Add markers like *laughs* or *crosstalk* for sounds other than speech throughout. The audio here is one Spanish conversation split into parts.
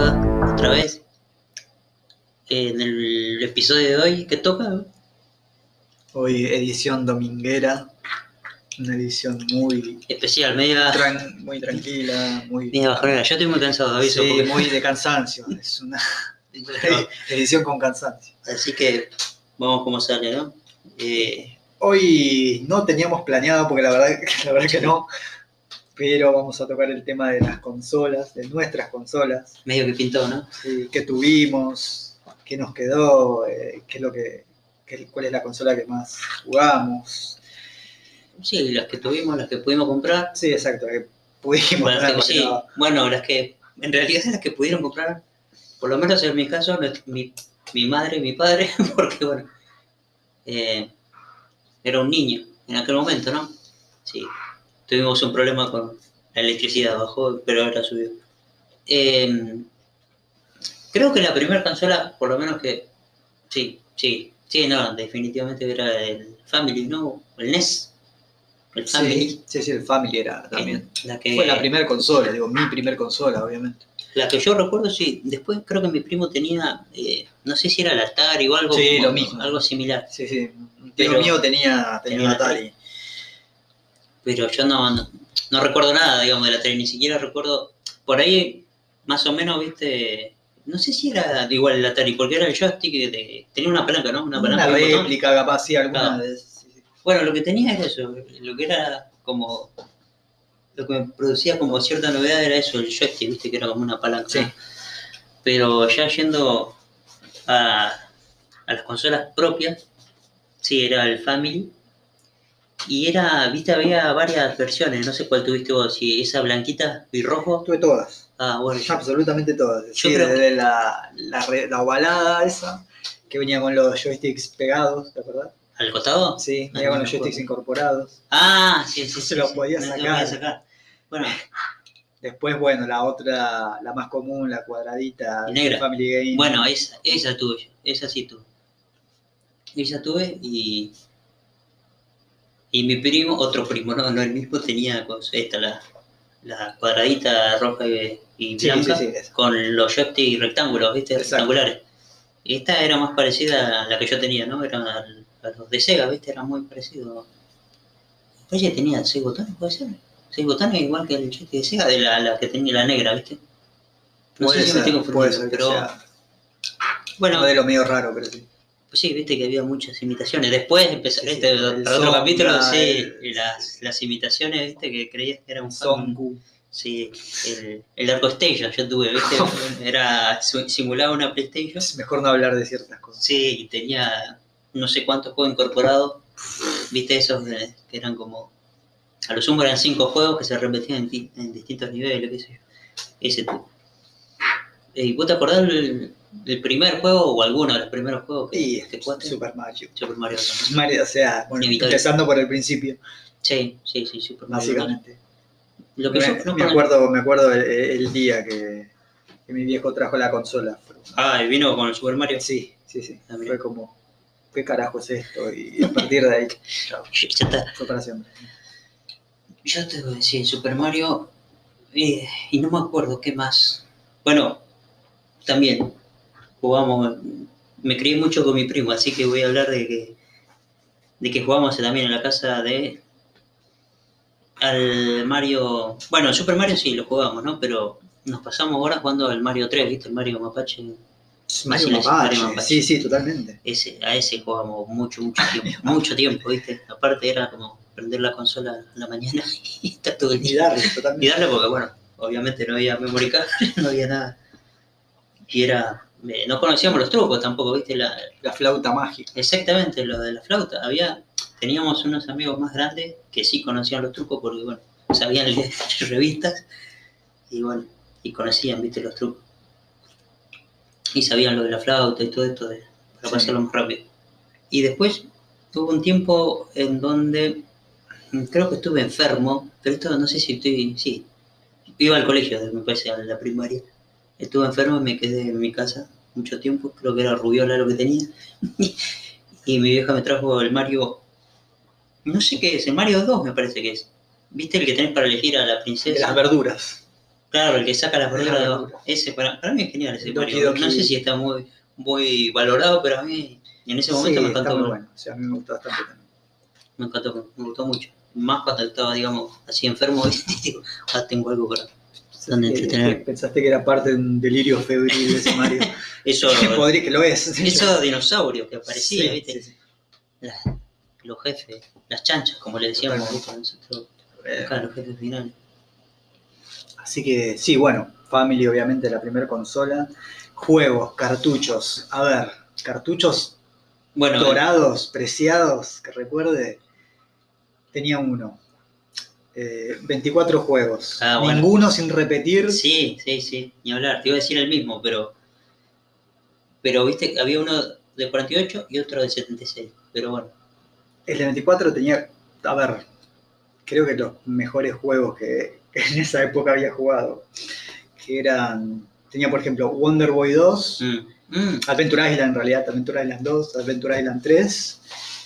Otra vez. En el episodio de hoy, ¿qué toca? Hoy edición dominguera, una edición muy, Especial, media, tran- muy tranquila, muy, media bajonera. Yo estoy muy cansado, aviso. sí, porque- muy de cansancio. Es una *laughs* *laughs* edición con cansancio. Así que vamos como sale, ¿no? Eh, Hoy no teníamos planeado, porque la verdad, *laughs* la verdad que no, pero vamos a tocar el tema de las consolas, de nuestras consolas, medio que pintó, ¿no? sí, qué tuvimos, qué nos quedó, eh, qué es lo que, qué- cuál es la consola que más jugamos. Sí, las que tuvimos, las que pudimos comprar. Sí, exacto, que pudimos. Bueno, ¿verdad? sí, Porque no- bueno, las que, en realidad las que pudieron comprar, por lo menos en mi caso, mi, mi madre y mi padre, *laughs* porque bueno, eh, era un niño en aquel momento, ¿no? Sí, tuvimos un problema con la electricidad, bajó, pero ahora subió. Eh, creo que la primera consola, por lo menos que, sí, sí, sí, no, definitivamente era el Family, ¿no? El NES, el Family. Sí, sí, sí, el Family era también. La que, Fue la primera consola, digo, mi primer consola, obviamente. La que yo recuerdo, sí. Después creo que mi primo tenía, eh, no sé si era el Atari o algo, Sí, como- lo mismo. algo similar. Sí, sí. Pero- mío tenía, tenía tenía un Atari. Pero yo no, no, no recuerdo nada, digamos, del Atari. Ni siquiera recuerdo. Por ahí, más o menos, viste. No sé si era igual el Atari, porque era el joystick de. Tenía una palanca, ¿no? Una Una, palanca. un botón. réplica, capaz, sí, alguna Claro. de esas, sí, sí. Bueno, lo que tenía era eso. Lo que era como. Lo que me producía como cierta novedad era eso, el joystick, viste, que era como una palanca. Sí. Pero ya yendo a, a las consolas propias, sí, era el Family. Y era, viste, había varias versiones, no sé cuál tuviste vos, si esa blanquita y rojo. Tuve todas, Ah, bueno, yo- absolutamente todas. Yo Sí, creo- desde la, la, la ovalada esa, que venía con los joysticks pegados, ¿te acordás? ¿al costado? Sí, venía con no los joysticks incorporados. Ah, sí, sí, Se sí. lo sí, podía no sacar. sacar. Bueno, Después, bueno, la otra, la más común, la cuadradita, negra. Family Game. bueno, esa, esa tuve esa sí tuve. Esa tuve y. Y mi primo, otro primo, no, no el mismo, tenía esta, la, la cuadradita roja y, y sí, blanca. sí, sí, esa. con los joysticks rectángulos, ¿viste? Exacto. Rectangulares. Y esta era más parecida a la que yo tenía, ¿no? Era a los de Sega, ¿viste? Era muy parecido. Oye, tenía seis botones, ¿puede ser? Seis botones igual que el joystick de Sega, de la, la que tenía la negra, ¿viste? No Puede sé si me ser, estoy puede ser que pero sea bueno, un modelo medio raro, pero sí. Sí, viste que había muchas imitaciones. Después empezó, Sí, sí, el otro capítulo, sí, el- las, las imitaciones, viste, que creías que era un. Songu. Sí, el, el Arco Station yo tuve, viste, *laughs* era, simulaba una PlayStation. Es mejor no hablar de ciertas cosas. Sí, y tenía no sé cuántos juegos incorporados. Viste esos que eran como. A lo sumo eran cinco juegos que se repetían en, di- en distintos niveles, qué sé yo. Ese tú. ¿Y vos te acordás del, del primer juego o alguno de los primeros juegos que, Y que jugaste? Super Mario. Super Mario Bros. Mario, o sea, bueno, empezando por el principio, Sí, sí, sí, Super Mario básicamente. Lo que me, yo no me cono- acuerdo, me acuerdo el, el día que, que mi viejo trajo la consola. Ah, y vino con el Super Mario. Sí, sí, sí. Ah. Fue como, ¿qué carajo es esto? Y a partir de ahí, chao, *laughs* Ya está. fue para siempre. Yo te voy a decir, Super Mario, eh, y no me acuerdo qué más. Bueno, también jugamos, me crié mucho con mi primo, así que voy a hablar de que, de que jugamos también en la casa de al Mario, bueno, Super Mario sí lo jugamos, ¿no? Pero nos pasamos horas jugando al Mario 3, ¿viste? El Mario Mapache. Mario Mapache, Mario Mapache. sí, sí, totalmente. Ese, a ese jugábamos mucho, mucho tiempo, *laughs* mucho tiempo, ¿viste? Aparte era como prender la consola a la mañana *laughs* y estar todo el Y día darle, y totalmente. darle porque, bueno, obviamente no había memory card, *laughs* no había nada. Y era, no conocíamos los trucos tampoco, ¿viste? La, La flauta mágica. exactamente lo de la flauta. Había, teníamos unos amigos más grandes que sí conocían los trucos porque, bueno, sabían leer *laughs* revistas y, bueno, y conocían, ¿viste? Los trucos. Y sabían lo de la flauta y todo esto de, para Sí. pasarlo más rápido. Y después tuve un tiempo en donde mm, creo que estuve enfermo, pero esto no sé si estoy, sí, iba al colegio, me parece, a la primaria. Estuve enfermo y me quedé en mi casa mucho tiempo, creo que era rubiola lo que tenía. *laughs* y mi vieja me trajo el Mario, no sé qué es, el Mario 2 me parece que es. ¿Viste el que tenés para elegir a la princesa? las verduras. Claro, el que saca las verduras abajo. locura. Ese, para, para mí es genial ese Doki Mario. Doki. No sé si está muy, muy valorado, pero a mí en ese momento Sí, me está encantó. muy bueno. O sea, a mí me gustó bastante también. Me encantó, me gustó mucho. Más cuando estaba, digamos, así enfermo, *laughs* digo, ah, tengo algo para. Donde Eh, entretener. Pensaste que era parte de un delirio febril de ese Mario. *laughs* Eso, *laughs* podría que lo es. esos dinosaurios que aparecían, Sí, ¿viste? sí, sí. Las- los jefes, las chanchas, como le decíamos nosotros. Eh, Acá, los jefes finales. Así que sí, bueno, Family obviamente la primera consola. Juegos, cartuchos. A ver, cartuchos Bueno, dorados, preciados, que recuerde. Tenía uno. Eh, 24 juegos. Ah, bueno. Ninguno sin repetir. Sí, sí, sí, ni hablar. Te iba a decir el mismo, pero. Pero viste, había uno de 48 y otro de 76. Pero bueno, El de 24 tenía, a ver, creo que los mejores juegos que, que *laughs* en esa época había jugado. Que eran, tenía por ejemplo Wonder Boy 2, mm, mm, Adventure Island en realidad, Adventure Island 2, Adventure Island 3,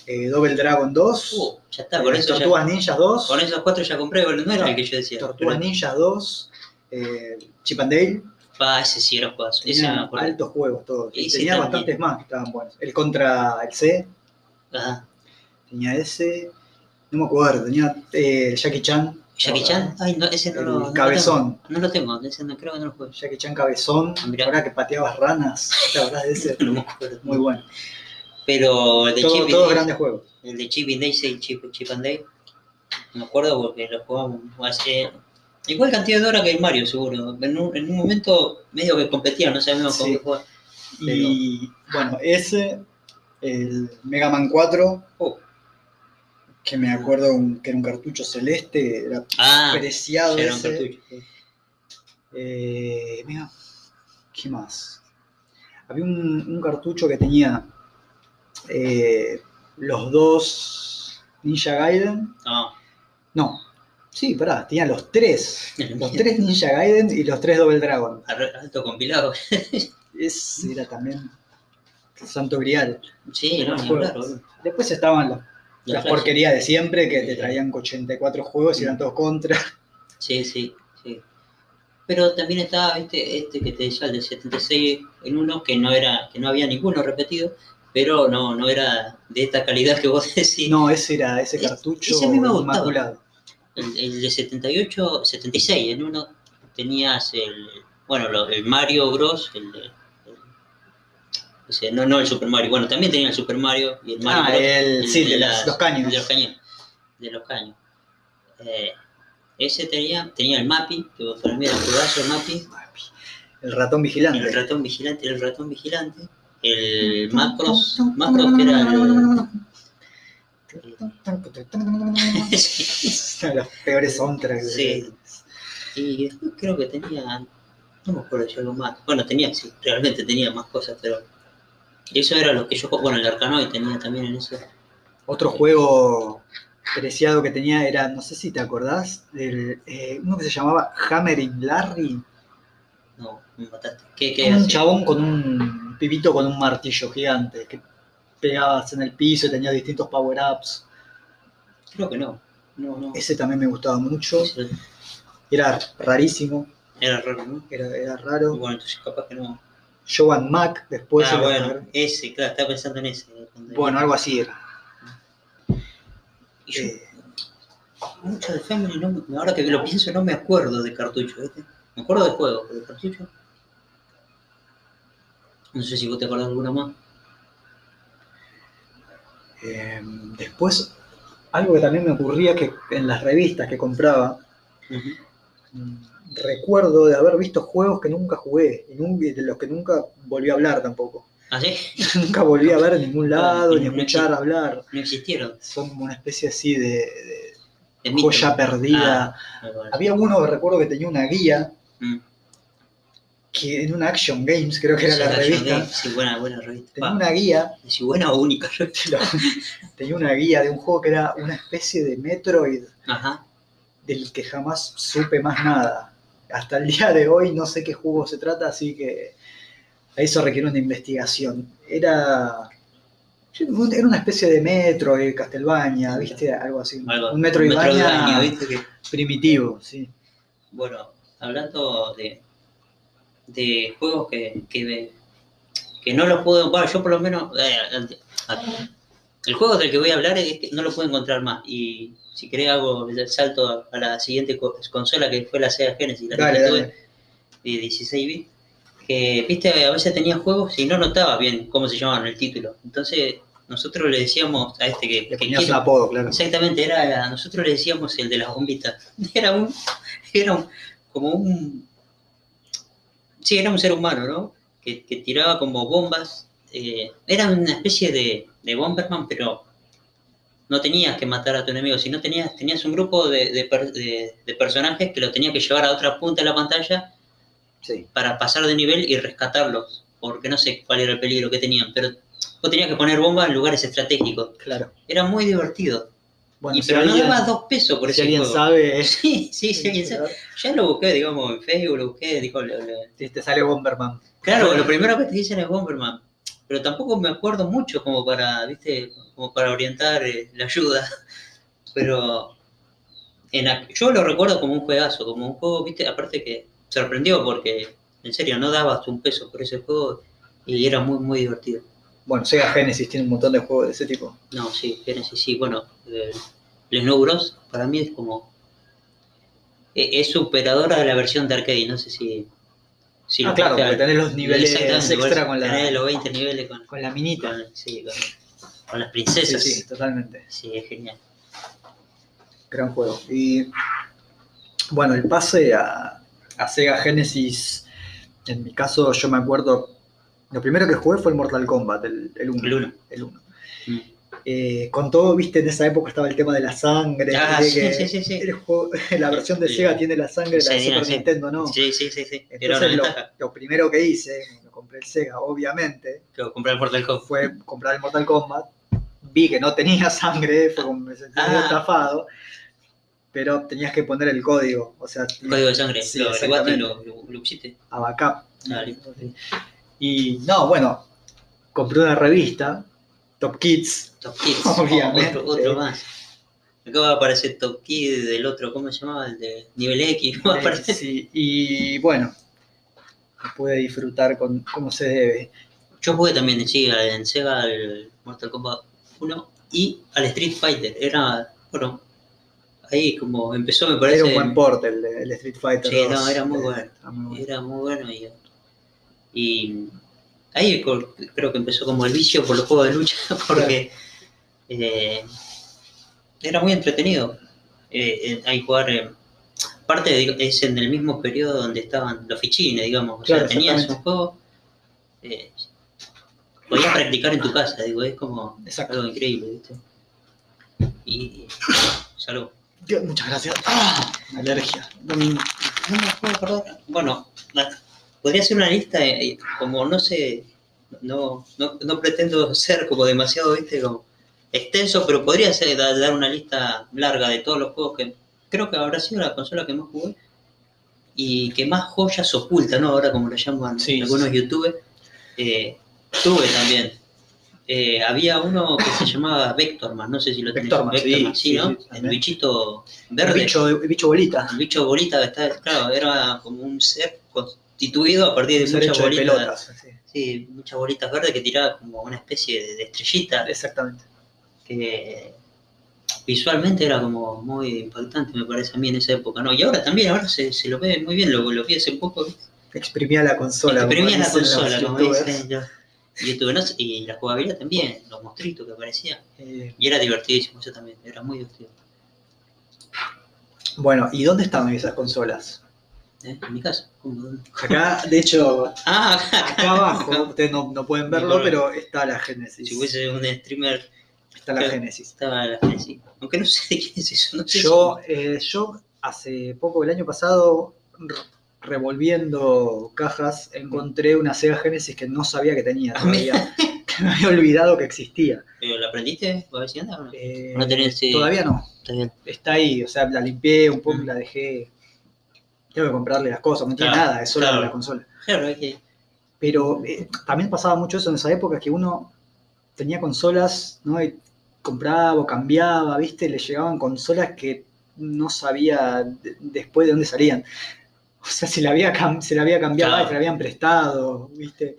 eh, Double Dragon 2, uh, ya está, eh, con ya- Tortugas Ninjas 2, con esos cuatro ya compré, no era No, el que yo decía. Tortugas pero- Ninjas 2, eh, Chip and Dale, Ah, ese sí era un juegazo. Altos juegos todos. Y tenía bastantes más que estaban buenos. El contra el C, Ajá. tenía ese, no me acuerdo, tenía eh, Jackie Chan. Jackie Chan, ay, no, ese no el lo. no lo cabezón. tengo. No lo tengo, ese no, creo que no lo juego. Jackie Chan Cabezón, Ah, ahora que pateabas ranas, la verdad ese, *laughs* No me acuerdo. muy bueno. Pero el de Todo- Chip todos grandes juegos. El de Chip and Dale, sí, Chip, Chip and Dale. Me acuerdo porque lo jugamos hace. Igual cantidad de horas que el Mario, seguro. En un, en un momento medio que competían, no sabíamos Sí. qué jugar. Y bueno, ese, el Mega Man 4, Oh. que me acuerdo un- que era un cartucho celeste, era Ah, preciado era un ese. cartucho. Eh, mira, ¿qué más? Había un, un cartucho que tenía eh, los dos Ninja Gaiden. No, No, sí, pará, tenía los tres. *laughs* Los tres Ninja Gaiden y los tres Double Dragon. Alto compilado. *laughs* Era también santo grial. Sí, no. Después estaban los- La las porquerías de siempre que te traían 84 juegos y eran todos contra. *laughs* Sí, sí, sí. Pero también estaba, viste, este que te decía, el de 76 en uno, que no era, que no había ninguno repetido, pero no, no era de esta calidad que vos *laughs* decís. No, ese era ese Es- cartucho ese a mí me inmaculado. El, el de 78, 76, en uno tenías el, bueno, lo- el Mario Bros, el, el- o sea, no, no el Super Mario, bueno, también tenía el Super Mario y el Mario Ah, Bros. el, sí, de, las- los caños. De los caños. De los caños. Eh, ese tenía, tenía el Mappy, que para mí era un el Mappy, El ratón vigilante. el ratón vigilante, el ratón vigilante, el Macros, Macros que era el... Los peores soundtracks. Sí. Y después creo que tenía, no me acuerdo si algo más. Bueno, tenía, sí, realmente tenía más cosas, pero eso era lo que yo, bueno, el Arcanoid tenía también en eso. Otro juego preciado que tenía era, no sé si te acordás, del, eh, uno que se llamaba Hammering Larry. No, me mataste. ¿Qué, qué? Un chabón con un pibito con un martillo gigante que pegabas en el piso y tenía distintos power-ups. Creo que no. No, no. Ese también me gustaba mucho. Era rarísimo, Era raro, ¿no? era, era Y raro. bueno, entonces capaz que no. Joan Mac después. ah, era- bueno, ese, claro, estaba pensando en ese. cuando- bueno, algo así era. Y yo, Eh, mucho de Family, no, me- ahora que lo pienso, no me acuerdo de cartucho, ¿viste? Me acuerdo de juego, pero de cartucho. No sé si vos te acordás de alguna más. eh, después, algo que también me ocurría que en las revistas que compraba, recuerdo de haber visto juegos que nunca jugué y de los que nunca volví a hablar tampoco. ¿Ah, sí? *laughs* nunca volví a ver en ningún lado, Y ni no escuchar hablar. No existieron. Son como una especie así de, de De mito. joya perdida. Ah. Había uno recuerdo que tenía una guía, Mm. que en una Action Games, creo que era Sí, la Action revista, Games, Sí, buena, buena revista. tenía Va, una guía, *laughs* Si buena o única. tenía una guía de un juego que era una especie de Metroid Ajá. del que jamás supe más nada. Hasta el día de hoy no sé qué juego se trata, así que a eso requiere una investigación. Era, era una especie de Metroid, Castlevania, ¿viste? Algo así. Algo, un Metroidvania Metroidvania, ¿viste? Que, primitivo, sí. bueno, hablando de, de juegos que, que, que no los puedo, bueno, yo por lo menos, eh, el juego del que voy a hablar es que no lo puedo encontrar más. Y si querés hago el salto a la siguiente co- consola que fue la Sega Genesis, la Dale, que tuve, de 16 bits, que viste, a veces tenía juegos y no notaba bien cómo se llamaban el título. Entonces nosotros le decíamos a este que, Le que ponías un quiero- apodo, claro. Exactamente, era, nosotros le decíamos el de las bombitas. *laughs* Era un, era un, como un, sí, era un ser humano, ¿no? Que, que tiraba como bombas. eh, era una especie de, de Bomberman, pero no tenías que matar a tu enemigo, sino tenías, tenías un grupo de, de per- de- de personajes que lo tenías que llevar a otra punta de la pantalla Sí. para pasar de nivel y rescatarlos, porque no sé cuál era el peligro que tenían, pero vos tenías que poner bombas en lugares estratégicos. Claro. Era muy divertido. Bueno, y si pero no alguien, dabas dos pesos por si ese alguien juego. sabe, *laughs* Sí, sí, sí, alguien sabe. Ya lo busqué, digamos, en Facebook, lo busqué, dijo, lo- lo- te te sale Bomberman. claro, lo primero que te dicen es Bomberman, pero tampoco me acuerdo mucho como para, viste, como para orientar eh, la ayuda, *laughs* pero en yo lo recuerdo como un juegazo, como un juego, viste, aparte que sorprendió porque, en serio, no dabas un peso por ese juego y era muy, muy divertido. Bueno, Sega Genesis tiene un montón de juegos de ese tipo. No, sí, Genesis, sí, bueno, eh, el Snow Bros. para mí es como. e- Es superadora de la versión de arcade, no sé si. si ah, claro, porque tenés los niveles extra con tenés la, los 20 niveles con, con la minita. con- sí, con, con las Sí, princesas. sí, Sí, totalmente. es genial. Gran juego. Y bueno, el pase a, a Sega Genesis, en mi caso yo me acuerdo, lo primero que jugué fue el Mortal Kombat, el 1. El uno. El uno. Mm. Eh, con todo, viste, en esa época estaba el tema de la sangre. Ah, sí, que sí, sí, sí. el juego- *laughs* la versión de. Sega tiene la sangre, la de Sí, Super sí. Nintendo no. Sí, sí, sí, sí. Entonces lo, lo primero que hice, cuando compré el Sega, obviamente, que comprar el Mortal Kombat. fue comprar el Mortal Kombat. Vi que no tenía sangre, fue como me sentí Ah. estafado, pero tenías que poner el código, o sea, Código de sangre. Sí, lo averiguaste y lo, lo, lo pusiste. a backup. Ah. Y no, bueno, compré una revista, Top Kids, Top Kids. *laughs* Obviamente. Otro, otro más. Acaba de aparecer Top Kid del otro, ¿cómo se llamaba? El de nivel X. *laughs* aparecer. sí, y bueno, pude disfrutar con como se debe. Yo jugué también sí, en Sega al Mortal Kombat 1 y al Street Fighter. Era, bueno, ahí como empezó, me parece. Era un buen porte el, Street Fighter. Sí, 2, no, era muy eh, bueno. era muy bueno. Era muy bueno y, y ahí creo que empezó como el vicio por los juegos de lucha *laughs* porque eh, era muy entretenido. Eh, eh, ahí jugar, aparte de- es en el mismo periodo donde estaban los fichines, digamos, o sea, tenías un juego, eh, podías practicar en tu casa, digo, es como Exacto. algo increíble, ¿viste? Y salud. Dios, muchas gracias. Ah, alergia. No me puedo acordar. Bueno, la- podría hacer una lista, eh, como no sé, no, no, no pretendo ser como demasiado, viste, como extenso, pero podría ser, da- dar una lista larga de todos los juegos que creo que habrá sido la consola que más jugué y que más joyas oculta, ¿no? Ahora como lo llaman Sí, algunos sí. youtubers, eh, tuve también. Eh, había uno que se llamaba Vectorman, no sé si lo tenés. Vectorman, Vectorman, sí, sí, ¿no? el bichito El verde. bicho, el bicho bolita. El bicho bolita que está, claro, era como un ser constituido a partir de muchas de bolitas. pelotas. sí. Sí, muchas bolitas verdes que tiraba como una especie de, de estrellita Exactamente. que visualmente era como muy impactante, me parece a mí en esa época, ¿no? Y ahora también, ahora se, se lo ve muy bien, lo, lo vi hace poco. Exprimía la consola. Exprimía la consola, como dicen los ¿no? y la jugabilidad también, los monstruitos que aparecían. Eh, Y era divertidísimo, eso también, era muy divertido. bueno, ¿y dónde estaban esas consolas? ¿Eh? En mi casa. Acá, de hecho, *laughs* Ah, acá, acá abajo, ustedes no, no pueden verlo, No, pero está la Genesis. Si hubiese un streamer Está la Claro. Genesis. Estaba la Genesis. Aunque no sé de quién es eso. No sé Yo, eh, yo hace poco, el año pasado, revolviendo cajas, encontré una Sega Genesis que no sabía que tenía Ah, todavía. *laughs* que me había olvidado que existía. ¿Pero la aprendiste? ¿A ver si anda o no? Eh, No tenés, sí. Todavía no. Está bien. Está ahí, o sea, la limpié un poco y Mm. la dejé. Tengo que comprarle las cosas, no tiene Claro, nada, es solo claro. la consola. Claro, es que. Pero eh, también pasaba mucho eso en esa época que uno tenía consolas, ¿no? Y compraba o cambiaba, ¿viste? Le llegaban consolas que no sabía de- después de dónde salían. *laughs* O sea, se le había, se le había cambiado, Claro. se le habían prestado, ¿viste?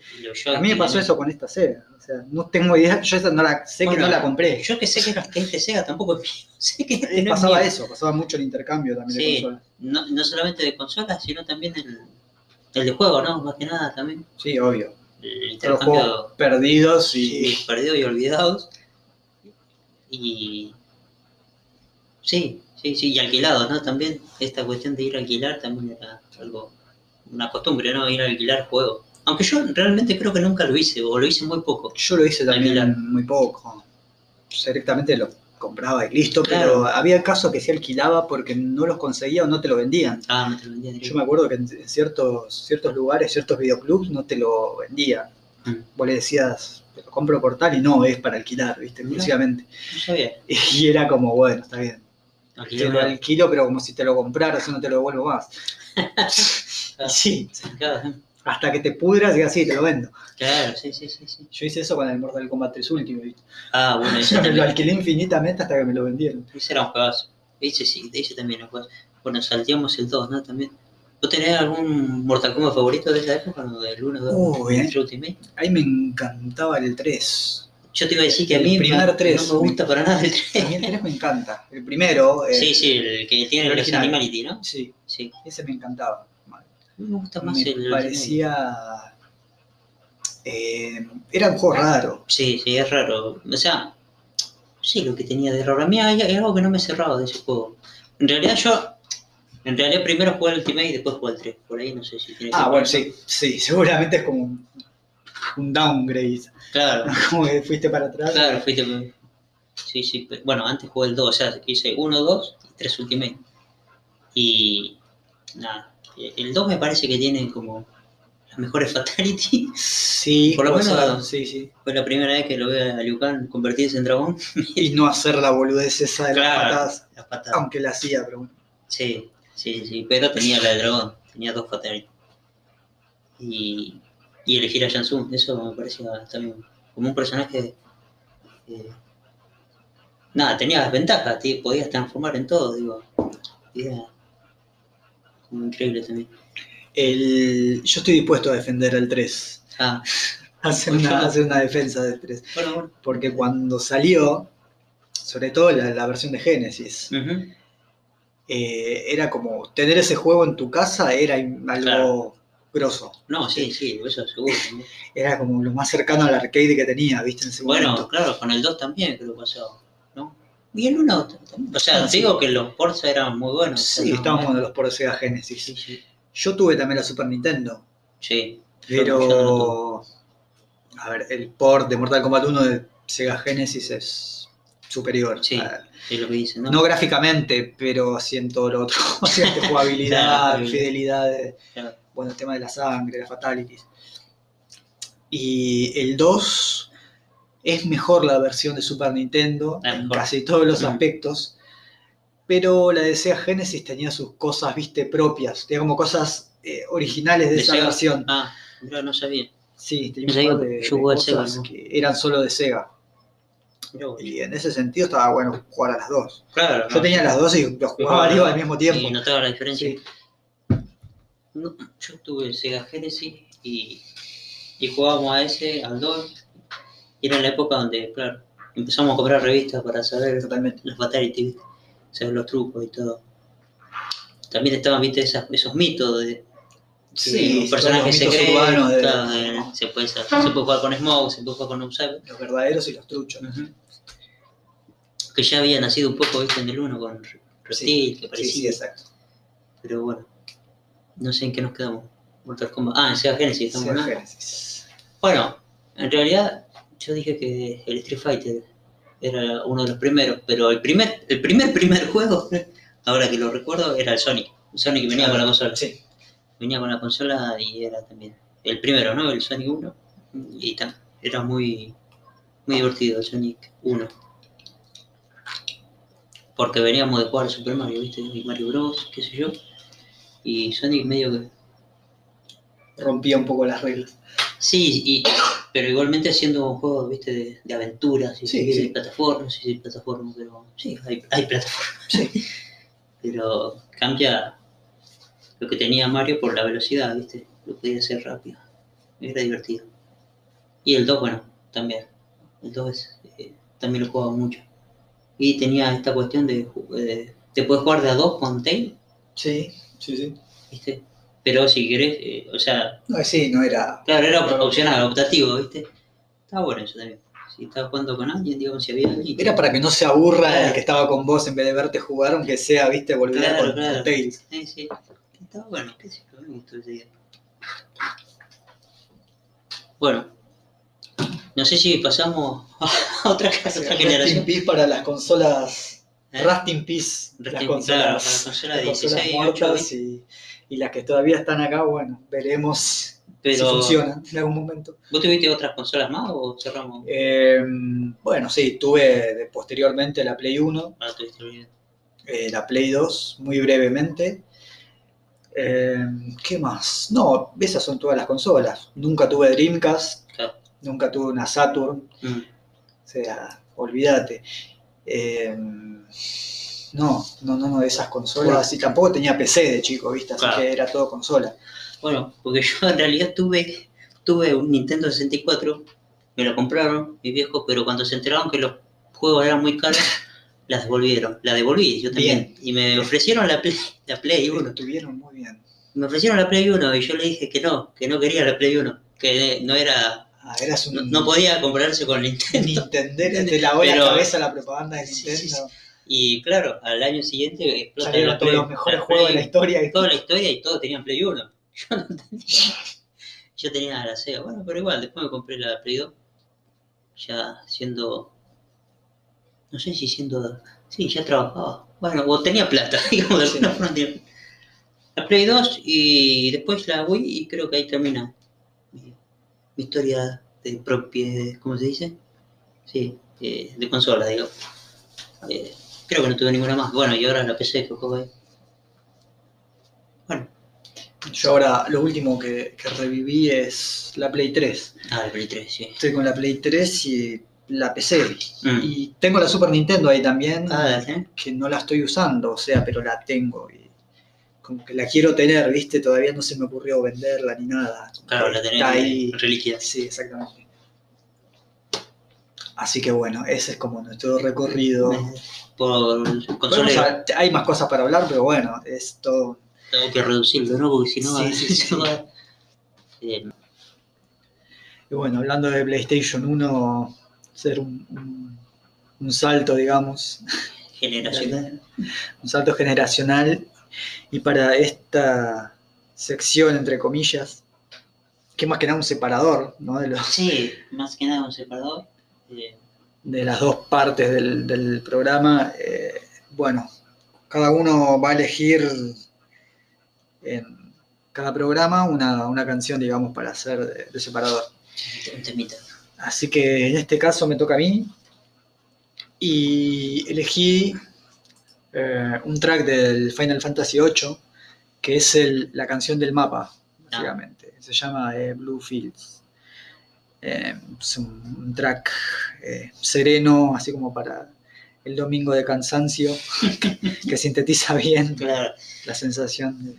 A mí me pasó eso con esta Sega. O sea, no tengo idea, yo esa no la, sé que no la compré. Yo que sé que que este Sega tampoco es mío. *laughs* Sé que este es pasaba mío. eso, pasaba mucho el intercambio también de Sí. consolas. No, no solamente de consolas, sino también el, el de juego, ¿no? Más que nada también. Sí, obvio. El los juegos perdidos y. perdidos y olvidados. Y. Sí, sí, sí, y alquilados, ¿no? También esta cuestión de ir a alquilar también era algo. Una costumbre, ¿no? Ir a alquilar juegos. Aunque yo realmente creo que nunca lo hice, o lo hice muy poco. Yo lo hice también Alquilar. muy poco. Pues, directamente lo compraba y listo, Claro. pero había casos que se alquilaba porque no los conseguía o no te lo vendían. Ah, me te lo vendía Yo me acuerdo que en ciertos, ciertos lugares, ciertos videoclubs no te lo vendían. Mm. Vos le decías, te lo compro por tal y no, es para alquilar, ¿viste? Exclusivamente. No sabía. *laughs* Y era como, bueno, está bien. Te Alquilar lo alquilo, pero como si te lo compraras, yo no te lo devuelvo más. *laughs* Sí, Claro, hasta que te pudras y así te lo vendo. claro, sí, sí, sí, sí. Yo hice eso con el Mortal Kombat 3 Ultimate. ¿viste? Ah, bueno, *laughs* ese me lo también. alquilé infinitamente hasta que me lo vendieron. Ese era un juegazo. Ese sí, ese también era un juegazo. Bueno, salteamos el 2, ¿no? También. ¿Vos tenés algún Mortal Kombat favorito de esa época? ¿no? ¿Del 1, 2, Uy, eh. 3 Ultimate? Ahí me encantaba el 3. Yo te iba a decir que a mí primer me- tres. no me gusta para nada el 3. A mí el 3 me encanta. El primero. eh, Sí, sí, el que tiene el original. Animality, ¿no? Sí, Sí. ese me encantaba. A mí me gusta más Me el. parecía. eh, era un juego raro. Sí, sí, es raro. O sea, sí, lo que tenía de raro. A mí hay, hay algo que no me cerraba de ese juego. En realidad yo. En realidad primero jugué el Ultimate y después jugué el 3. Por ahí no sé si tiene Ah, bueno, sí, sí, seguramente es como un, downgrade. Claro. *laughs* Como que fuiste para atrás. Claro, fuiste. Sí, sí. Bueno, antes jugué el 2, o sea, hice 1, 2 y 3 Ultimate. Y. Nada. El 2 me parece que tiene como las mejores Fatality. Sí, *laughs* Por lo menos- ser, sí, sí. Fue la primera vez que lo veo a Liu Kang convertirse en dragón. *laughs* Y no hacer la boludez esa de las patadas, Las patadas. aunque la hacía, pero bueno. Sí, sí, sí. Pero tenía la del dragón. Tenía dos Fatality. Y. Y elegir a Shansung. Eso me parecía también como un personaje. eh, nada, tenía las ventajas, podías transformar en todo, digo. Era como increíble también. El, yo estoy dispuesto a defender el 3. Ah, *laughs* Hacer una, hacer una defensa del 3. bueno, bueno. Porque cuando salió, sobre todo la, la versión de Genesis, eh, era como tener ese juego en tu casa era algo Claro. Grosso. No, sí, sí, eso seguro. *laughs* ¿no? Era como lo más cercano al arcade que tenía, ¿viste? En ese Bueno, momento. claro, con el 2 también creo que pasó, ¿no? Y el 1 también. O sea, Ah, sí. digo que los ports eran muy buenos. Sí, no- estábamos con los por Sega Genesis. Sí, sí. Yo tuve también la Super Nintendo, Sí. pero. A ver, el port de Mortal Kombat 1 de Sega Genesis es superior. Sí. A- Es lo que dicen, ¿no? no gráficamente, pero sí en todo lo otro. O sea, de jugabilidad, *laughs* Claro. fidelidad, de- Claro. Bueno, el tema de la sangre, las fatalities. Y el 2 es mejor la versión de Super Nintendo Es en mejor. casi todos los Mm. aspectos, pero la de Sega Genesis tenía sus cosas, viste, propias, tenía como cosas eh, originales de, ¿De esa Sega? esa Ah, mira, no sabía. Sí, tenía Yo un par de, yo Sega, cosas ¿no? que eran solo de Sega. Y en ese sentido estaba bueno jugar a las dos. Claro. Yo no. tenía las dos y los jugaba las al mismo tiempo. Y notaba la diferencia. Sí. No, yo tuve el Sega Genesis y, y jugábamos a ese, al 2. Y era en la época donde, claro, empezamos a comprar revistas para saber Totalmente. los fatalities, saber los trucos y todo. También estaban, viste, esas- esos mitos de Sí, los mitos secreto, urbanos de- claro, se, puede, se puede jugar con Smoke, se puede jugar con Upside, Los verdaderos y los truchos. que ya había nacido un poco, viste, en el 1 con Reptil, que Sí, parecía, sí, exacto. pero bueno, no sé en qué nos quedamos. Mortal Kombat. Ah, en Sega Genesis estamos Sega hablando. Genesis. Bueno, en realidad yo dije que el Street Fighter era uno de los primeros, pero el primer, el primer primer juego, *laughs* ahora que lo recuerdo, era el Sonic. El Sonic venía con la consola. Sí. Venía con la consola y era también el primero, ¿no? El Sonic 1. Y era muy, muy divertido el Sonic 1. Porque veníamos de jugar Super Mario, ¿viste? Y Mario Bros, qué sé yo. Y Sonic medio que Rompía un poco las reglas. Sí, y, pero igualmente siendo un juego, viste, de, de aventuras, y Sí, de sí. plataformas, sí, sí, plataformas, pero sí, hay, hay plataformas. Sí. *laughs* Pero cambia, lo que tenía Mario por la velocidad, ¿viste? Lo podía hacer rápido. Era divertido. Y el 2, bueno, también. El 2 es, eh, también lo jugaba mucho. Y tenía esta cuestión de, eh, te puedes jugar de a dos con Tail, Sí, sí, sí. ¿viste? Pero si querés, eh, o sea, No, sí, no era. claro, era opcional, optativo, ¿viste? Estaba bueno eso también. Si estabas jugando con alguien, digamos, si había alguien. Era para que no se aburra Claro. el que estaba con vos en vez de verte jugar, aunque sea, viste, volver Claro, con, claro. con Tails. Sí, sí. Estaba bueno, qué sé yo, me gustó ese día. Bueno, no sé si pasamos *laughs* a otra, otra Rest in generación. para las consolas. ¿Eh? Rust in peace. Las in- consolas, las consolas las consolas 16, muertas y, y las que todavía están acá, bueno, veremos si funcionan en algún momento. ¿vos tuviste otras consolas más o cerramos? Eh, bueno, sí, tuve posteriormente la Play 1, Ah, eh, la Play 2, muy brevemente. Eh, ¿Qué más? No, esas son todas las consolas. Nunca tuve Dreamcast, Claro. nunca tuve una Saturn, Mm. o sea, olvídate. Eh, no, no, no, no, de esas consolas. Y tampoco tenía PC de chico, ¿viste? Así Claro. que era todo consola. Bueno, porque yo en realidad tuve, tuve un Nintendo 64, me lo compraron mis viejos, pero cuando se enteraron que los juegos eran muy caros, *laughs* las devolvieron. La devolví yo también. Y me ofrecieron la Play, la Play 1. Estuvieron muy bien. Me ofrecieron la Play 1 y yo le dije que no, que no quería la Play 1, que no era, Ah, eras un no, no podía comprarse con Nintendo. Nintendero, te *laughs* lavó la Pero- cabeza la propaganda de Sí, sí, Nintendo. sí. Y claro, al año siguiente explota Salieron la todos los mejores la juegos de la historia. y- toda la historia y todos tenían Play 1. *laughs* Yo no entendía. Yo tenía la Sega. Bueno, pero igual, después me compré la Play 2. Ya siendo. No sé si siendo. Sí, ya trabajaba. Bueno, o tenía plata, *laughs* digamos, de alguna forma tenía- La Play 2 y después la Wii, y creo que ahí termina mi, mi historia de propiedad. ¿Cómo se dice? Sí, eh, de consola, digo. Eh, creo que no tuve ninguna más. Bueno, y ahora la PC que juego ahí. Bueno, Yo ahora lo último que, que reviví es la Play 3. ah, la Play 3, sí. Estoy con la Play 3 y la PC. Mm. Y tengo la Super Nintendo ahí también, Ah, ¿sí? que no la estoy usando, o sea, pero la tengo. Y como que la quiero tener, ¿viste? Todavía no se me ocurrió venderla ni nada. Claro, la tenés ahí. reliquia. Sí, exactamente. Así que bueno, ese es como nuestro recorrido. Por hablar- hay más cosas para hablar, pero bueno, es todo. Tengo que reducirlo, ¿no? Porque si no. Sí, sí, sí. va- Eh, Y bueno, hablando de PlayStation 1, hacer un, un- un salto, digamos, generacional. *laughs* un salto generacional. Y para esta sección, entre comillas, que más que nada un separador ¿no? de, los- Sí, más que nada un separador. Eh, de las dos partes del, del programa, eh, bueno, cada uno va a elegir en cada programa una, una canción, digamos, para hacer de, de separador. un temita. Así que en este caso me toca a mí y elegí eh, un track del Final Fantasy VIII, que es el- la canción del mapa, básicamente. Se llama eh, Blue Fields. Eh, es un, un track sereno, así como para el domingo de cansancio, *laughs* que, sintetiza bien Claro, la sensación de...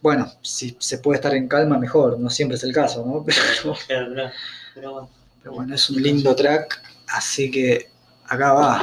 Bueno, si se puede estar en calma, mejor, no siempre es el caso, ¿no? *laughs* Pero, pero bueno, es un lindo track, así que acá va.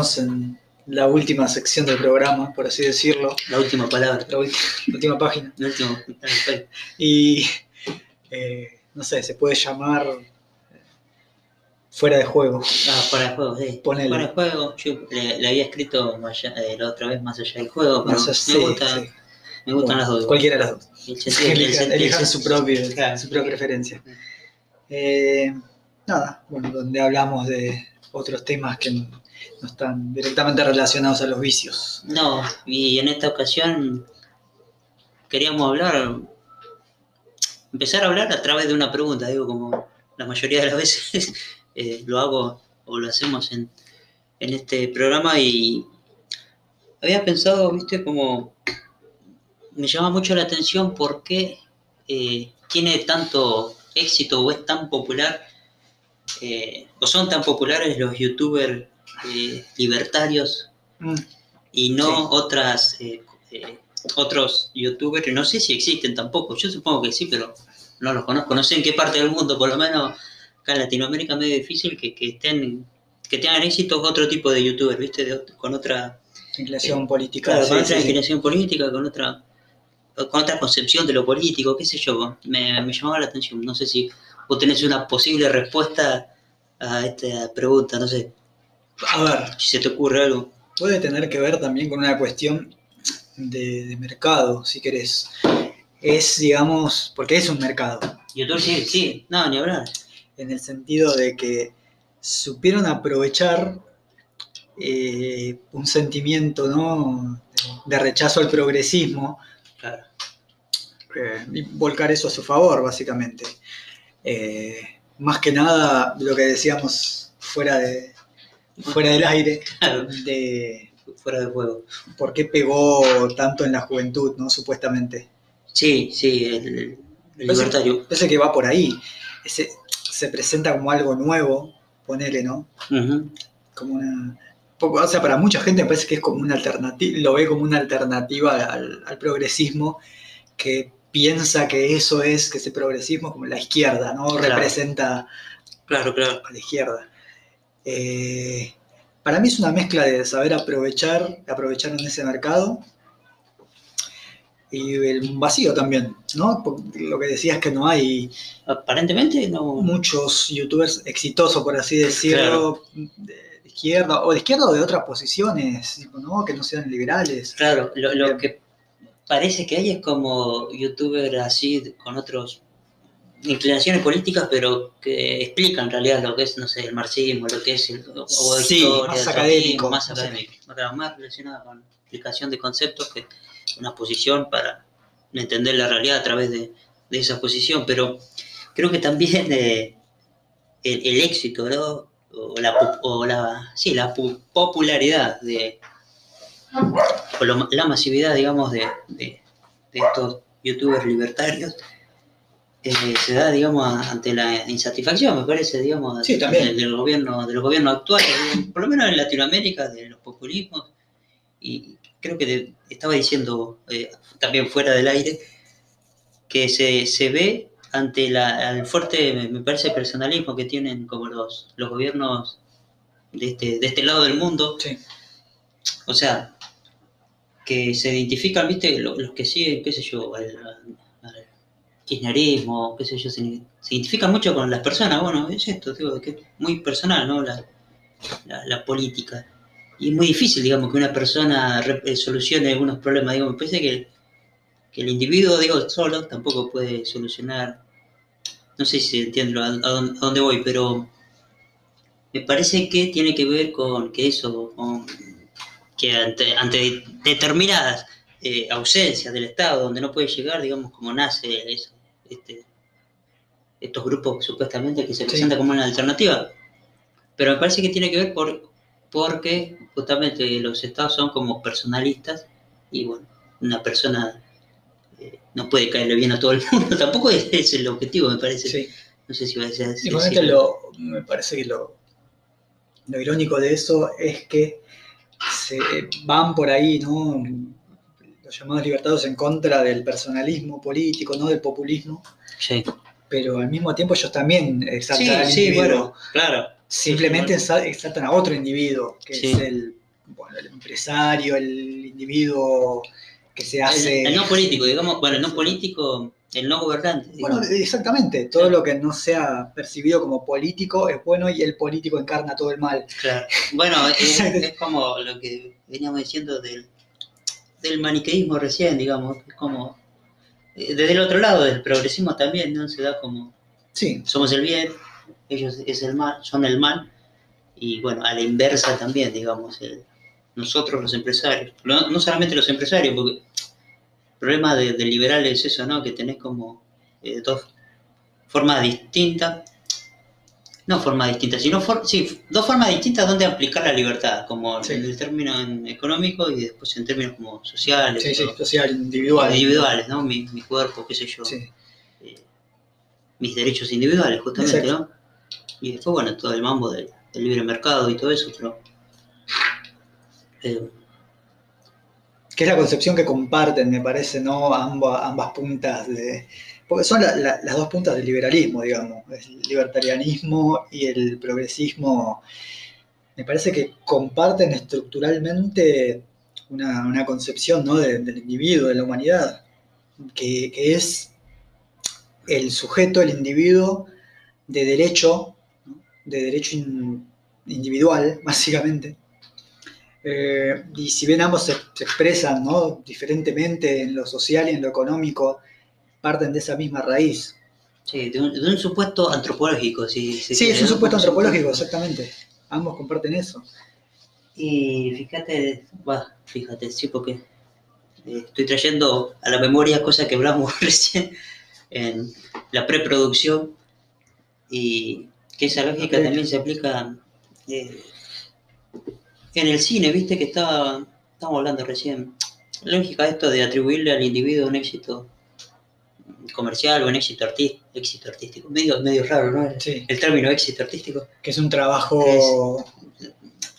Estamos en la última sección del programa, por así decirlo, La última palabra. la ulti- la última página. Y, eh, no sé, se puede llamar eh, fuera de juego. Ah, para el juego, sí. Ponele. Para el juego, yo le, le había escrito allá- eh, la otra vez más allá del juego, pero allá- me, sí, gusta, sí. me gustan Bueno, las dos. Cualquiera de las dos. El Elijan, su, propio, Claro. su propia preferencia. Eh, nada, bueno, donde hablamos de otros temas que no están directamente relacionados a los vicios. No, y en esta ocasión queríamos hablar, empezar a hablar a través de una pregunta, digo, como la mayoría de las veces *laughs* eh, lo hago o lo hacemos en, en este programa y había pensado, viste, como me llama mucho la atención por qué eh, tiene tanto éxito o es tan popular eh, o son tan populares los youtubers eh, libertarios. Mm, y no Sí. otras eh, eh, otros youtubers no sé si existen tampoco. Yo supongo que sí pero no los conozco. No sé en qué parte del mundo por lo menos acá en Latinoamérica es medio difícil que, que estén que tengan éxito otro tipo de youtubers viste De con otra inclinación política. claro, sí, con sí, otra sí. inclinación política con otra con otra concepción de lo político qué sé yo. Me, me llamaba la atención. No sé si vos tenés una posible respuesta a esta pregunta no sé A ver, si se te ocurre algo puede tener que ver también con una cuestión de, de mercado, si querés. Es, digamos, porque es un mercado, YouTube sí sí no ni hablar en el sentido de que supieron aprovechar eh, un sentimiento ¿no? de rechazo al progresismo claro eh, y volcar eso a su favor, básicamente. Eh, más que nada, lo que decíamos fuera, de, fuera del aire, *laughs* de fuera de juego. por qué pegó tanto en la juventud, ¿no? Supuestamente. Sí, sí, el, el libertario. Parece que va por ahí. Ese, se presenta como algo nuevo, ponele, ¿no? Como una... poco- O sea, para mucha gente me parece que es como una alternativa, lo ve como una alternativa al, al progresismo que piensa que eso es, que ese progresismo como la izquierda, ¿no? Claro. Representa Claro, claro. a la izquierda. Eh, para mí es una mezcla de saber aprovechar, aprovechar en ese mercado y el vacío también, ¿no? Porque lo que decías que no hay Aparentemente no. muchos youtubers exitosos, por así decirlo, de izquierda, o de izquierda o de otras posiciones, ¿no? Que no sean liberales. Claro, lo, lo que parece que hay es como youtuber así con otros inclinaciones políticas, pero que explican en realidad lo que es, no sé, el marxismo, lo que es el, o Sí, historia, más el académico, más más académico, más relacionado con explicación de conceptos que una posición para entender la realidad a través de, de esa posición, pero creo que también eh, el, el éxito, ¿no? O la, o la, sí, la pu- popularidad de, o lo- la masividad, digamos, de, de- de estos youtubers libertarios eh, se da, digamos, ante la insatisfacción, me parece, digamos, Sí, del, del gobierno, de los gobiernos actuales, digamos, por lo menos en Latinoamérica, de los populismos, y creo que de- estaba diciendo eh, también fuera del aire, que se, se ve ante la, el fuerte, me, parece, personalismo que tienen como los, los gobiernos de este, de este lado del mundo, Sí. o sea, que se identifican, viste, Lo- los, que siguen, qué sé yo, al kirchnerismo, qué sé yo, se, identifican mucho con las personas, bueno, es esto, digo, que es muy personal, ¿no? La, política. Y es muy difícil, digamos, que una persona eh, solucione algunos problemas, digo, me parece que, que el individuo, digo, solo tampoco puede solucionar, no sé si entiendo a, dónde, voy, pero me parece que tiene que ver con que eso, con que ante, ante determinadas eh, ausencias del Estado, donde no puede llegar, digamos, como nace eso, este, estos grupos supuestamente que se Sí. presentan como una alternativa. Pero me parece que tiene que ver por, porque justamente los Estados son como personalistas y bueno, una persona eh, no puede caerle bien a todo el *laughs* mundo, tampoco es, es el objetivo, me parece. Sí. No sé si va a ser así. Me parece que lo, lo irónico de eso es que se van por ahí, ¿no? Los llamados libertados en contra del personalismo político, ¿no? Del populismo, Sí, pero al mismo tiempo ellos también exaltan sí, al sí, individuo. bueno, claro. Simplemente exaltan a otro individuo, que Sí. es el, bueno, el empresario, el individuo que se hace... El, el no político, digamos, bueno, el no político, el no gobernante. Bueno, exactamente, todo lo que no sea percibido como político es bueno y el político encarna todo el mal. Claro. Bueno, *laughs* es, es como lo que veníamos diciendo del, del maniqueísmo recién, digamos, es como eh, desde el otro lado del progresismo también, ¿no? Se da como Sí, somos el bien, ellos es el mal, son el mal, y bueno, a la inversa también, digamos, el- nosotros los empresarios, no, no solamente los empresarios, porque el problema de, de liberal es eso, ¿no? Que tenés como eh, dos formas distintas, no formas distintas, sino for- sí, dos formas distintas donde aplicar la libertad, como Sí. en el término en- económico y después en términos como sociales, sí, sí, o social, individual. individuales, ¿no? Mi, mi cuerpo, qué sé yo Sí. eh, mis derechos individuales, justamente, Exacto. ¿no? Y después, bueno, todo el mambo del, del libre mercado y todo eso, pero. eh, que es la concepción que comparten, me parece, ¿no? Ambas puntas de... Porque son la- la- las dos puntas del liberalismo, digamos, el libertarianismo y el progresismo. Me parece que comparten estructuralmente una, concepción ¿no? de- del individuo, de la humanidad, que, es el sujeto, el individuo de derecho, de derecho in- individual, *laughs* básicamente, eh, y si bien ambos se, se expresan ¿no? diferentemente en lo social y en lo económico, parten de esa misma raíz. sí, de un, de un supuesto antropológico, si se Sí, es un supuesto antropológico, exactamente. Ambos comparten eso. Y fíjate, va, fíjate, sí, porque eh, estoy trayendo a la memoria cosas que hablamos *laughs* recién en la preproducción y que esa lógica Ok. también se aplica eh, en el cine, viste que estaba, estábamos hablando recién, la lógica esto de atribuirle al individuo un éxito comercial o un éxito, arti- éxito artístico, medio, medio raro, ¿no? El, Sí, el término éxito artístico. que es un trabajo,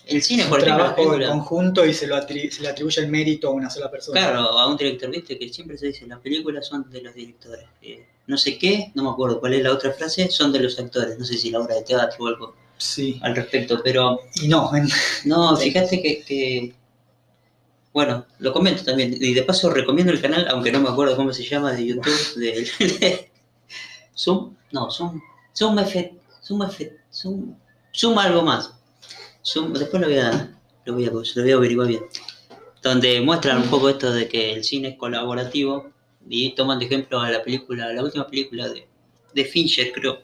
El cine, un por ejemplo, la trabajo en conjunto y se, lo se le atribuye el mérito a una sola persona. Claro, a un director, viste, que siempre se dice, las películas son de los directores. Eh, no sé qué, no me acuerdo cuál es la otra frase, son de los actores. No sé si la obra de teatro o algo Sí, al respecto, pero y no, en- no, *laughs* fíjate que, que- bueno, lo comento también. Y de paso recomiendo el canal, aunque no me acuerdo cómo se llama, de YouTube, *laughs* de, de Zoom, no, Zoom, Zoom F, Zoom F, Zoom, Zoom algo más. Zoom, después lo voy a, lo voy a, lo voy a averiguar bien. Donde muestran un poco esto de que el cine es colaborativo y toman de ejemplo a la película, la última película de, de Fincher, creo,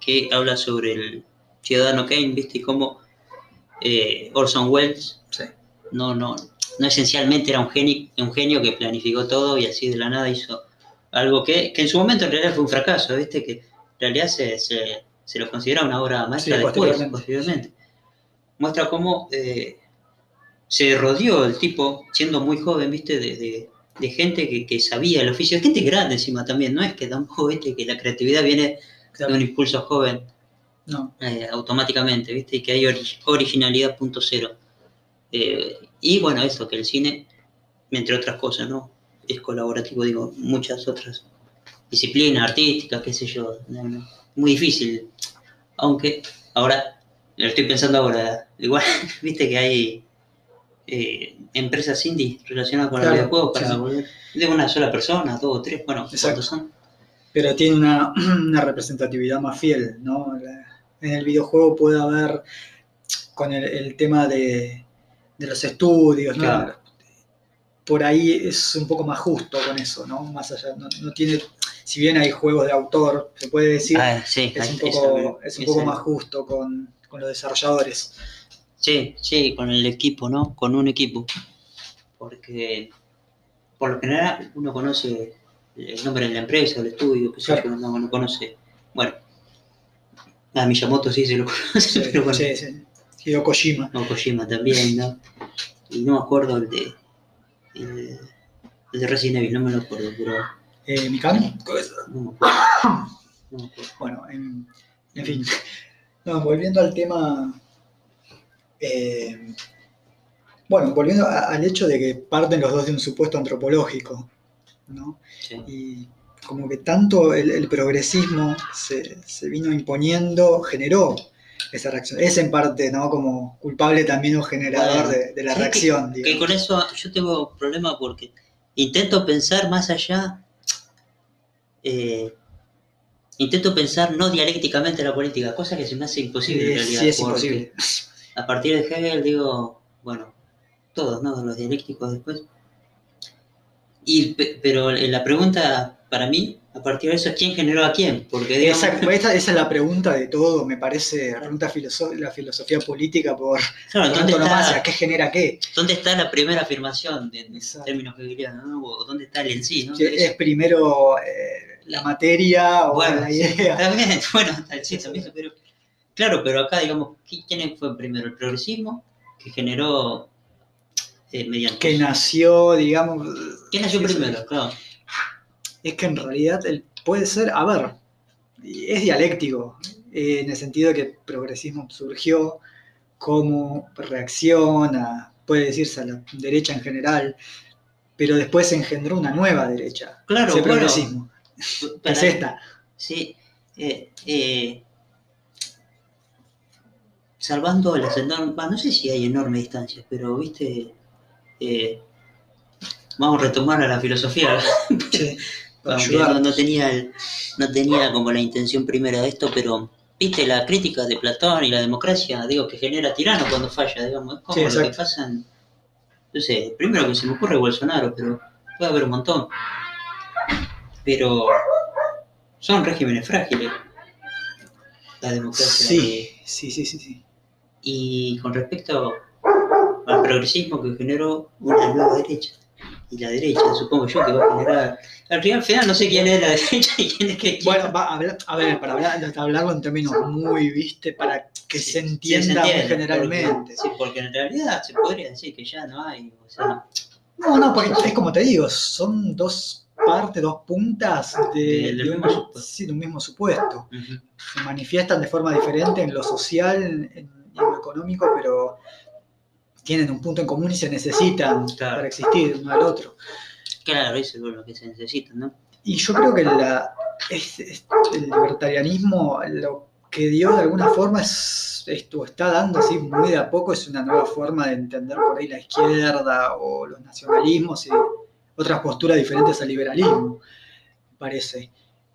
que habla sobre el ciudadano Kane, ¿viste? Y cómo eh, Orson Welles sí. no, no, no esencialmente era un genio, un genio que planificó todo y así de la nada hizo algo que, que en su momento en realidad fue un fracaso, ¿viste? Que en realidad se, se, se lo considera una obra maestra Sí, después, posteriormente. posteriormente. Muestra cómo eh, se rodeó el tipo, siendo muy joven, ¿viste? De, de- de gente que, que sabía el oficio, gente grande encima también, no es que tampoco, ¿viste? Que la creatividad viene Claro. de un impulso joven No, eh, automáticamente, ¿viste? Y que hay ori- originalidad punto cero. Eh, y bueno, eso, que el cine, entre otras cosas, ¿no? Es colaborativo, digo, muchas otras disciplinas artísticas, qué sé yo. no, Muy difícil. Aunque ahora, lo estoy pensando ahora, igual, *laughs* viste que hay eh, empresas indie relacionadas con Claro, los videojuegos para sí. volver de una sola persona, dos o tres, bueno, Exacto. ¿cuántos son? pero tiene una, *clears throat* una representatividad más fiel, ¿no? En el videojuego puede haber, con el, el tema de, de los estudios. Claro. Por ahí es un poco más justo con eso, ¿no? Más allá, no, no tiene, si bien hay juegos de autor, se puede decir, Ah, sí, es un poco, es un más justo con, con los desarrolladores. Sí, sí, con el equipo, ¿no? Con un equipo. Porque por lo general uno conoce el nombre de la empresa, el estudio, sé Claro. yo, no, no conoce. Bueno, a Miyamoto sí se lo conoce, Sí, *laughs* pero bueno, sí, sí. Hideo Kojima. no, Kojima también, ¿no? Y no me acuerdo el de, el, el de Resident Evil, no me lo acuerdo, pero Eh, Mikami. no me acuerdo. No me acuerdo. Bueno, en, en fin. *laughs* No, volviendo al tema. eh, bueno, volviendo a- al hecho de que parten los dos de un supuesto antropológico, ¿no? Sí. Y como que tanto el, el progresismo se, se vino imponiendo, generó esa reacción. Es en parte, ¿no? Como culpable también o generador Bueno, de, de la sí, reacción, Que con eso yo tengo problema porque intento pensar más allá, eh, intento pensar no dialécticamente la política, cosa que se me hace imposible en realidad. sí, es imposible. A partir de Hegel digo, bueno, todos, ¿no? Los dialécticos después. Y, pe- pero la pregunta para mí, a partir de eso, es quién generó a quién. Porque digamos, Exacto, *laughs* esa, esa es la pregunta de todo, me parece, la pregunta filoso- la filosofía política por, claro, por ¿dónde antonomasia, está, ¿qué genera qué? ¿dónde está la primera afirmación de, en Exacto. términos hegelianos? ¿no? O ¿Dónde está el en sí? ¿Es primero eh, la materia o Bueno, la idea? bien, *laughs* bueno, está- sí, también, pero, claro, pero acá, digamos, ¿qui- ¿quién fue primero? El progresismo, que generó eh, mediante... Que nació, digamos... ¿Quién nació primero? Claro. Es que en realidad el- puede ser, a ver, es dialéctico, eh, en el sentido de que el progresismo surgió como reacción a, puede decirse, a la derecha en general, pero después se engendró una nueva derecha, Claro, ese bueno, progresismo, que para- es esta. Sí, eh, eh, salvando las enormes, no sé si hay enormes distancias, pero viste, eh, vamos a retomar a la filosofía, Sí, *laughs* para no, tenía el- no tenía como la intención primera de esto, pero viste la crítica de Platón y la democracia, digo que genera tirano cuando falla, digamos, es como Sí, lo que pasa en, no sé, primero que se me ocurre Bolsonaro, pero puede haber un montón, pero son regímenes frágiles. La democracia Sí, sí, sí, sí, sí. y con respecto al progresismo que generó una nueva derecha. Y la derecha, supongo yo, que va a generar. Al final, al final no sé quién es la derecha y quién es que. Bueno, va a, hablar- a ver, para hablar- hablarlo en términos muy, viste, para que Sí, se sí, entienda entiende, generalmente. Porque, sí, porque en realidad se podría decir que ya no hay. O sea, No, no, porque es como te digo, son dos partes, dos puntas de, De- un, mismo supuesto. sí, de un mismo supuesto. ujú. Se manifiestan de forma diferente en lo social, en, en lo económico, pero tienen un punto en común y se necesitan Claro. para existir uno al otro. claro, eso es lo que se necesita, ¿no? Y yo creo que la, es- es- el libertarianismo lo que dio de alguna forma es esto, está dando así muy de a poco, es una nueva forma de entender por ahí la izquierda o los nacionalismos y otras posturas diferentes al liberalismo, parece.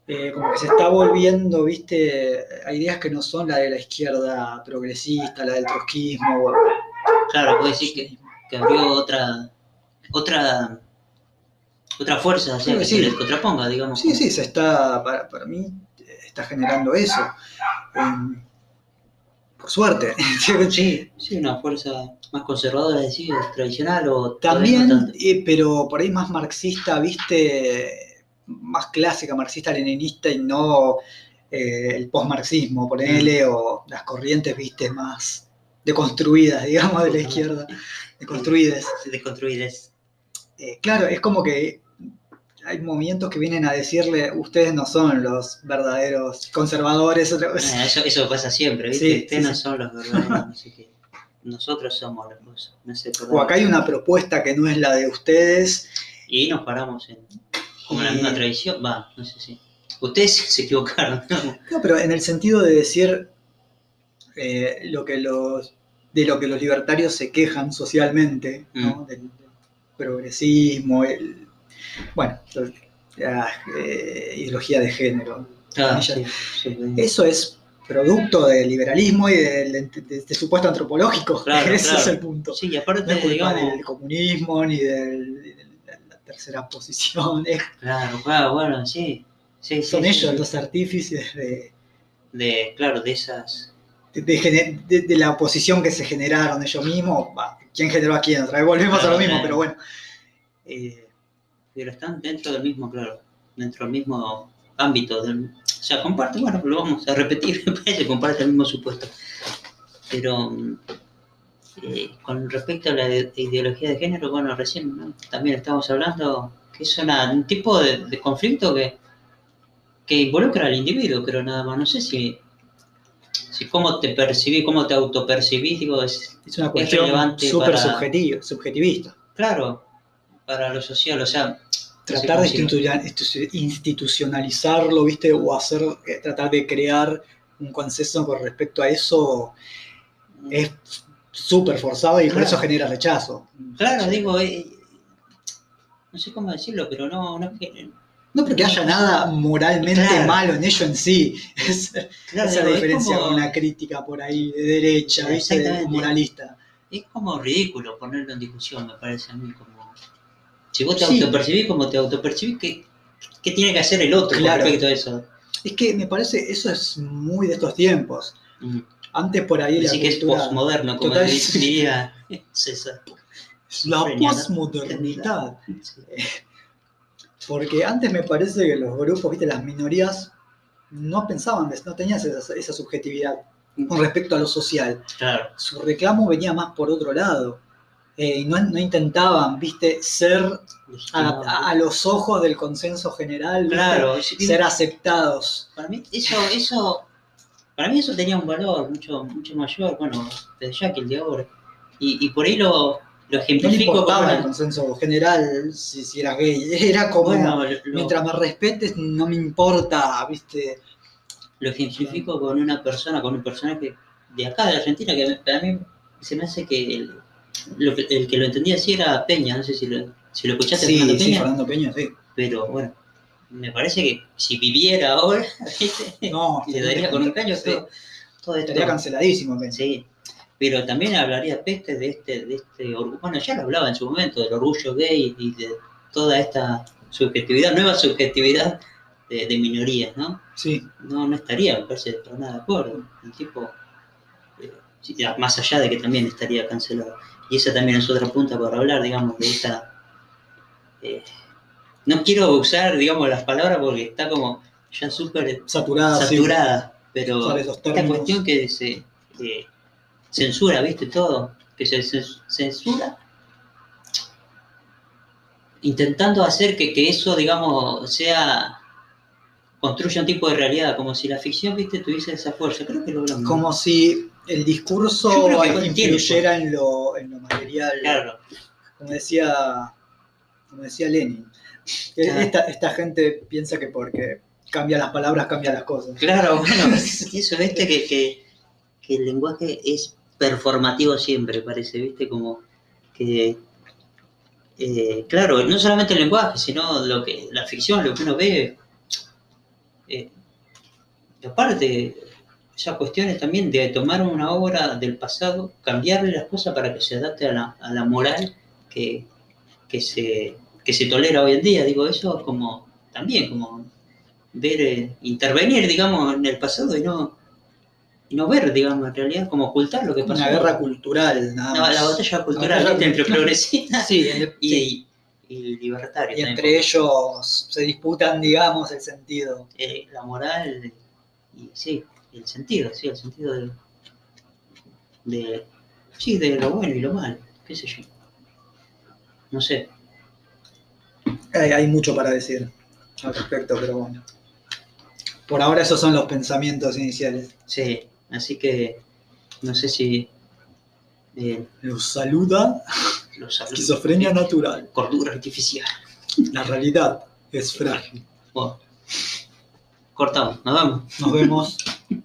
Eh, como que se está volviendo, viste, a ideas que no son la de la izquierda progresista, la del trotskismo. Claro, puede decir que, que abrió otra. otra. otra fuerza, o sea, Creo que se sí. les contraponga, digamos. Sí, sí, se está, para, para mí, está generando eso. Em, por suerte. *laughs* Sí, sí, una fuerza más conservadora, decir, tradicional o También, eh, pero por ahí más marxista, viste, más clásica, marxista-leninista y no eh, el postmarxismo, ponele, o las corrientes, viste, más deconstruidas, digamos, de la izquierda, deconstruidas. Se desconstruides. Eh, claro, es como que hay movimientos que vienen a decirle, ustedes no son los verdaderos conservadores, otra eso, eso pasa siempre, ¿viste? Sí, Ustedes sí, no sí. son los verdaderos, no sé qué. Nosotros somos los no sé O acá hay una propuesta que no es la de ustedes. Y nos paramos en como la misma tradición, va, no sé si. Ustedes *laughs* se equivocaron, ¿no? No, pero en el sentido de decir eh, lo que los, de lo que los libertarios se quejan socialmente, ¿no? del, del progresismo, el, bueno, la eh, ideología de género. Ah, Ella- sí, sí, Eso es producto del liberalismo y del de, de supuesto antropológico. *laughs* Claro, Ese claro. es el punto. Sí, y No aparte, es culpa digamos, del comunismo ni del- de la tercera posición. es- claro, claro, bueno, sí. son ellos los artífices de, De, claro, de esas. De, la oposición que se generaron ellos mismos. ¿Quién generó a quién? Otra vez volvemos a lo mismo, pero bueno. Eh, Pero están dentro del mismo, claro, dentro del mismo ámbito. Del, o sea, comparte, bueno, lo vamos a repetir, *laughs* parece, comparte el mismo supuesto. Pero eh, con respecto a la ide- ideología de género, bueno, recién ¿no? también estamos hablando que es una- un tipo de, de conflicto que, que involucra al individuo, pero nada más. No sé si, si cómo te percibís, cómo te autopercibís, digo, es es una cuestión súper subjetiva, subjetivista. claro para lo social, o sea, Tratar de institucionalizarlo, ¿viste? O hacer, eh, tratar de crear un consenso con respecto a eso es súper forzado y por eso genera rechazo. Claro, digo, eh, no sé cómo decirlo, pero no, no es que- No porque haya nada moralmente Claro. malo en ello en sí. *laughs* Es, claro, esa es la digo, diferencia como- con una crítica por ahí de derecha, ¿viste? Exactamente. moralista. Es como ridículo ponerlo en discusión, me parece a mí. Como... Si vos te Sí. autopercibís como te autopercibís, ¿qué, ¿qué tiene que hacer el otro Claro. con respecto a eso? Es que me parece, eso es muy de estos tiempos. Mm. Antes por ahí la Así que es cultura- postmoderno, como Total, di- *laughs* sí. diría *laughs* César. La posmodernidad. Sí. Porque antes me parece que los grupos, viste, las minorías, no pensaban, no tenían esa, esa subjetividad con respecto a lo social. Claro, Su reclamo venía más por otro lado. Eh, y no, no intentaban, viste, ser a, a- a los ojos del consenso general, ¿viste? claro, sí, ser aceptados. para mí eso, eso, para mí eso tenía un valor mucho, mucho mayor, bueno, desde ya que el de ahora. Y, y por ahí lo, lo No ejemplifico con importaba el consenso general si, si eras gay. *laughs* Era como, bueno, lo- mientras me respetes, no me importa, viste. lo ejemplifico con una persona, con un personaje de acá, de Argentina, que para mí se me hace que el, lo el que lo entendía así era Peña, no sé si lo, si lo escuchaste, Sí, Fernando sí, Peña, Fernando Peña, sí. pero bueno, me parece que si viviera ahora, *laughs* ¿viste? No, *laughs* le daría con un caño sí. todo, todo esto. Estaría canceladísimo, Peña. Sí, pero también hablaría peste de este, de este orgullo, bueno, ya lo hablaba en su momento, del orgullo gay y de toda esta subjetividad, nueva subjetividad de, de minorías, ¿no? Sí. no, no estaría, me parece, para nada de acuerdo. El tipo, eh, más allá de que también estaría cancelado. Y esa también es otra punta para hablar, digamos, de esta... eh, no quiero usar, digamos, las palabras porque está como ya súper Saturada, sí. saturada, pero esta cuestión que se eh, censura, ¿viste? Todo, que se cens- censura intentando hacer que, que eso, digamos, sea construya un tipo de realidad, como si la ficción, viste, tuviese esa fuerza. Creo que lo hablamos. Como si el discurso influyera en lo, en lo material. Claro, Como decía, como decía Lenin. Esta, esta gente piensa que porque cambia las palabras, cambia las cosas. claro, bueno, *laughs* eso, viste, que, que, que el lenguaje es performativo siempre, parece, viste, como que, eh, claro, no solamente el lenguaje, sino lo que la ficción, lo que uno ve, eh, aparte, esas cuestiones también de tomar una obra del pasado, cambiarle las cosas para que se adapte a la, a la moral que, que, se, que se tolera hoy en día, digo, eso es como, también como ver, eh, intervenir, digamos, en el pasado y no, y no ver, digamos, en realidad, como ocultar lo que pasó. Una guerra cultural, nada No, más. la batalla cultural entre *laughs* progresistas Sí, y, sí. y libertarios. Y entre ellos se disputan, digamos, el sentido. eh, la moral y sí, el sentido, sí, el sentido de, de sí, de lo bueno y lo malo, qué sé yo. No sé, Hay, hay mucho para decir al respecto, pero bueno. Por ahora esos son los pensamientos iniciales. sí, así que no sé si eh, Los saluda los saludos- esquizofrenia natural. cordura artificial. La realidad es frágil. Bueno, cortamos, nos vamos. Nos vemos. *laughs*